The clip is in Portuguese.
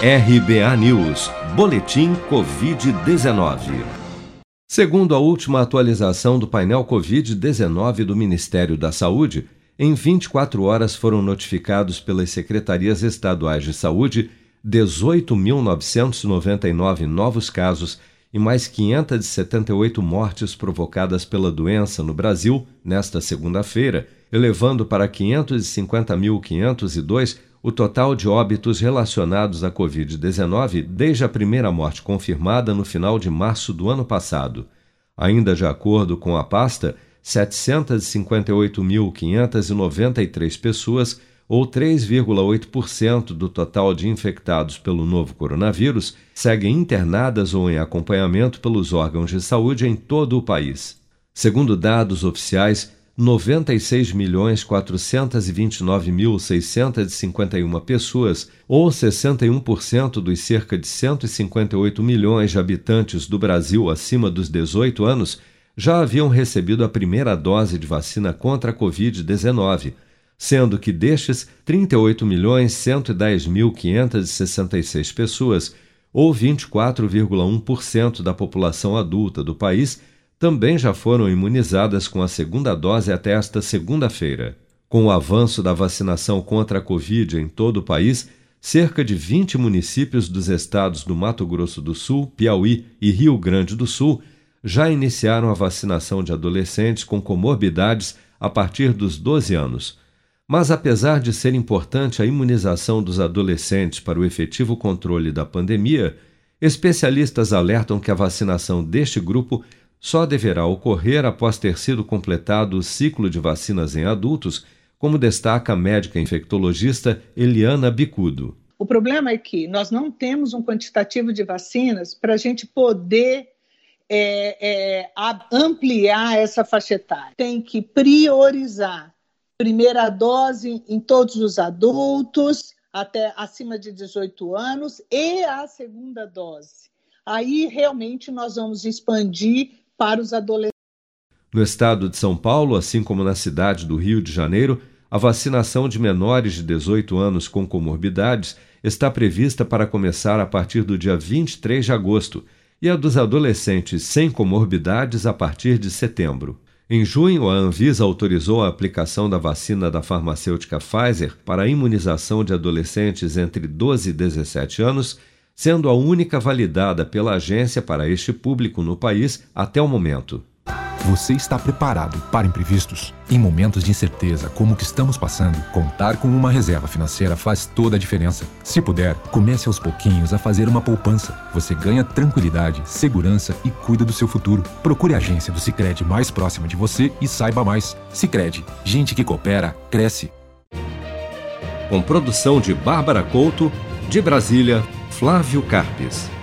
RBA News, Boletim Covid-19. Segundo a última atualização do painel Covid-19 do Ministério da Saúde, em 24 horas foram notificados pelas secretarias estaduais de saúde 18.999 novos casos e mais 578 mortes provocadas pela doença no Brasil nesta segunda-feira, elevando para 550.502 o total de óbitos relacionados à Covid-19 desde a primeira morte confirmada no final de março do ano passado. Ainda de acordo com a pasta, 758.593 pessoas, ou 3,8% do total de infectados pelo novo coronavírus, seguem internadas ou em acompanhamento pelos órgãos de saúde em todo o país. Segundo dados oficiais, 96.429.651 pessoas, ou 61% dos cerca de 158 milhões de habitantes do Brasil acima dos 18 anos, já haviam recebido a primeira dose de vacina contra a Covid-19, sendo que destes, 38.110.566 pessoas, ou 24,1% da população adulta do país, também já foram imunizadas com a segunda dose até esta segunda-feira. Com o avanço da vacinação contra a Covid em todo o país, cerca de 20 municípios dos estados do Mato Grosso do Sul, Piauí e Rio Grande do Sul já iniciaram a vacinação de adolescentes com comorbidades a partir dos 12 anos. Mas, apesar de ser importante a imunização dos adolescentes para o efetivo controle da pandemia, especialistas alertam que a vacinação deste grupo só deverá ocorrer após ter sido completado o ciclo de vacinas em adultos, como destaca a médica infectologista Eliana Bicudo. O problema é que nós não temos um quantitativo de vacinas para a gente poder é, é, ampliar essa faixa etária. Tem que priorizar primeira dose em todos os adultos até acima de 18 anos e a segunda dose. Aí realmente nós vamos expandir para os adolescentes. No estado de São Paulo, assim como na cidade do Rio de Janeiro, a vacinação de menores de 18 anos com comorbidades está prevista para começar a partir do dia 23 de agosto e a dos adolescentes sem comorbidades a partir de setembro. Em junho, a Anvisa autorizou a aplicação da vacina da farmacêutica Pfizer para a imunização de adolescentes entre 12 e 17 anos sendo a única validada pela agência para este público no país até o momento. Você está preparado para imprevistos? Em momentos de incerteza como o que estamos passando, contar com uma reserva financeira faz toda a diferença. Se puder, comece aos pouquinhos a fazer uma poupança. Você ganha tranquilidade, segurança e cuida do seu futuro. Procure a agência do Sicredi mais próxima de você e saiba mais. Sicredi, gente que coopera cresce. Com produção de Bárbara Couto, de Brasília, Flávio Carpes.